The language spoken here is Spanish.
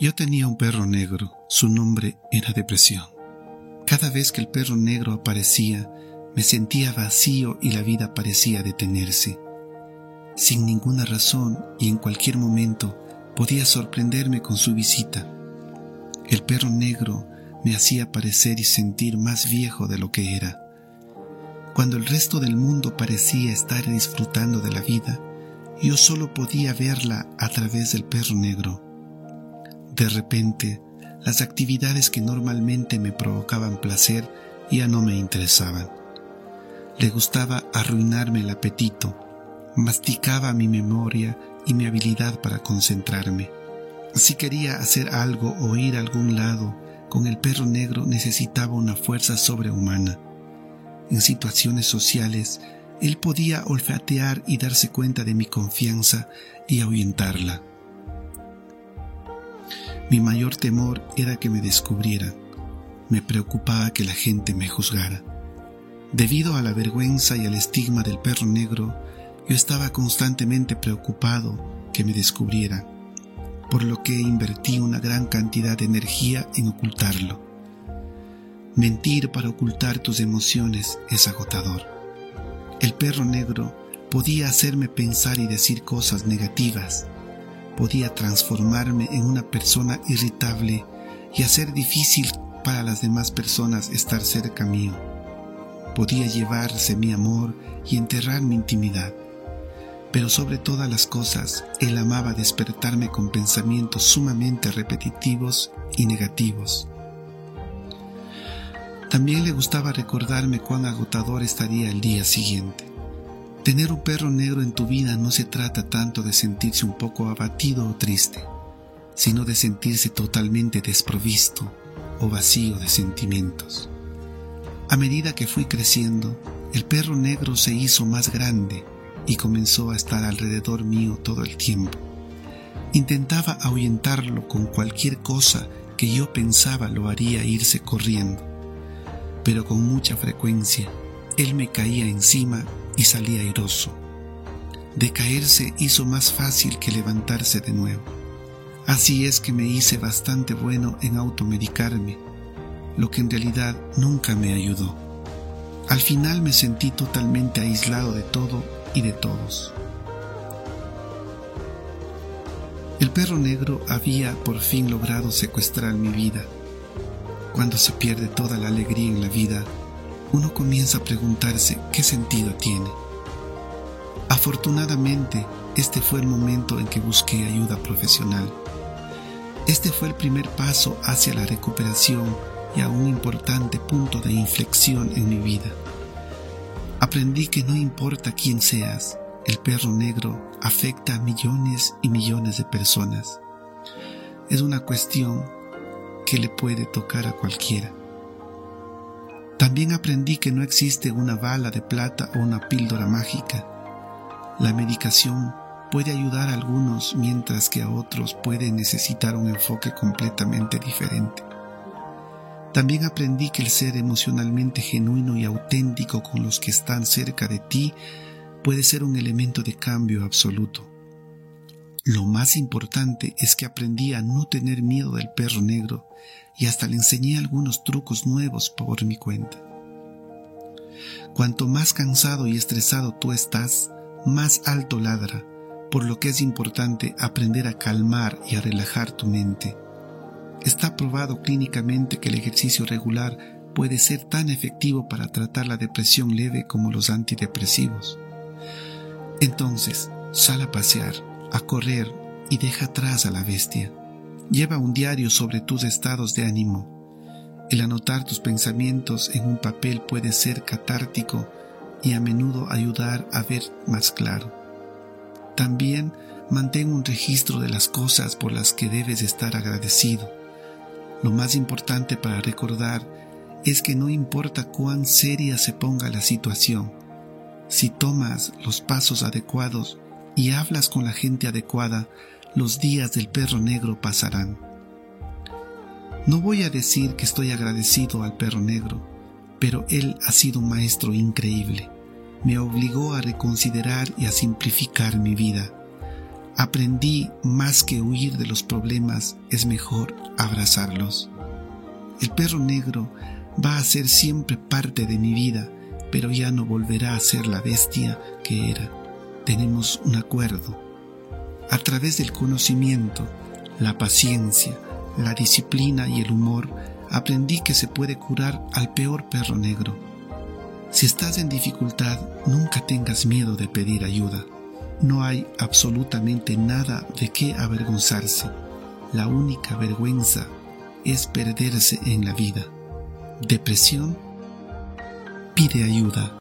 Yo tenía un perro negro, su nombre era depresión. Cada vez que el perro negro aparecía, me sentía vacío y la vida parecía detenerse. Sin ninguna razón y en cualquier momento podía sorprenderme con su visita. El perro negro me hacía parecer y sentir más viejo de lo que era. Cuando el resto del mundo parecía estar disfrutando de la vida, yo solo podía verla a través del perro negro. De repente, las actividades que normalmente me provocaban placer ya no me interesaban. Le gustaba arruinarme el apetito, masticaba mi memoria y mi habilidad para concentrarme. Si quería hacer algo o ir a algún lado, con el perro negro necesitaba una fuerza sobrehumana. En situaciones sociales, él podía olfatear y darse cuenta de mi confianza y ahuyentarla. Mi mayor temor era que me descubrieran. Me preocupaba que la gente me juzgara. Debido a la vergüenza y al estigma del perro negro, yo estaba constantemente preocupado que me descubrieran, por lo que invertí una gran cantidad de energía en ocultarlo. Mentir para ocultar tus emociones es agotador. El perro negro podía hacerme pensar y decir cosas negativas, podía transformarme en una persona irritable y hacer difícil para las demás personas estar cerca mío. Podía llevarse mi amor y enterrar mi intimidad. Pero sobre todas las cosas, él amaba despertarme con pensamientos sumamente repetitivos y negativos. También le gustaba recordarme cuán agotador estaría el día siguiente. Tener un perro negro en tu vida no se trata tanto de sentirse un poco abatido o triste, sino de sentirse totalmente desprovisto o vacío de sentimientos. A medida que fui creciendo, el perro negro se hizo más grande y comenzó a estar alrededor mío todo el tiempo. Intentaba ahuyentarlo con cualquier cosa que yo pensaba lo haría irse corriendo, pero con mucha frecuencia él me caía encima y salía airoso. De caerse hizo más fácil que levantarse de nuevo. Así es que me hice bastante bueno en automedicarme, lo que en realidad nunca me ayudó. Al final me sentí totalmente aislado de todo y de todos. El perro negro había por fin logrado secuestrar mi vida. Cuando se pierde toda la alegría en la vida, uno comienza a preguntarse qué sentido tiene. Afortunadamente, este fue el momento en que busqué ayuda profesional. Este fue el primer paso hacia la recuperación y a un importante punto de inflexión en mi vida. Aprendí que no importa quién seas, el perro negro afecta a millones y millones de personas. Es una cuestión que le puede tocar a cualquiera. También aprendí que no existe una bala de plata o una píldora mágica. La medicación puede ayudar a algunos mientras que a otros puede necesitar un enfoque completamente diferente. También aprendí que el ser emocionalmente genuino y auténtico con los que están cerca de ti puede ser un elemento de cambio absoluto. Lo más importante es que aprendí a no tener miedo del perro negro y hasta le enseñé algunos trucos nuevos por mi cuenta. Cuanto más cansado y estresado tú estás, más alto ladra, por lo que es importante aprender a calmar y a relajar tu mente. Está probado clínicamente que el ejercicio regular puede ser tan efectivo para tratar la depresión leve como los antidepresivos. Entonces, sal a pasear, a correr y deja atrás a la bestia. Lleva un diario sobre tus estados de ánimo. El anotar tus pensamientos en un papel puede ser catártico y a menudo ayudar a ver más claro. También mantén un registro de las cosas por las que debes estar agradecido. Lo más importante para recordar es que no importa cuán seria se ponga la situación, si tomas los pasos adecuados y hablas con la gente adecuada, los días del perro negro pasarán. No voy a decir que estoy agradecido al perro negro, pero él ha sido un maestro increíble. Me obligó a reconsiderar y a simplificar mi vida. Aprendí más que huir de los problemas, es mejor abrazarlos. El perro negro va a ser siempre parte de mi vida, pero ya no volverá a ser la bestia que era. Tenemos un acuerdo. A través del conocimiento, la paciencia, la disciplina y el humor, aprendí que se puede curar al peor perro negro. Si estás en dificultad, nunca tengas miedo de pedir ayuda. No hay absolutamente nada de qué avergonzarse. La única vergüenza es perderse en la vida. Depresión, pide ayuda.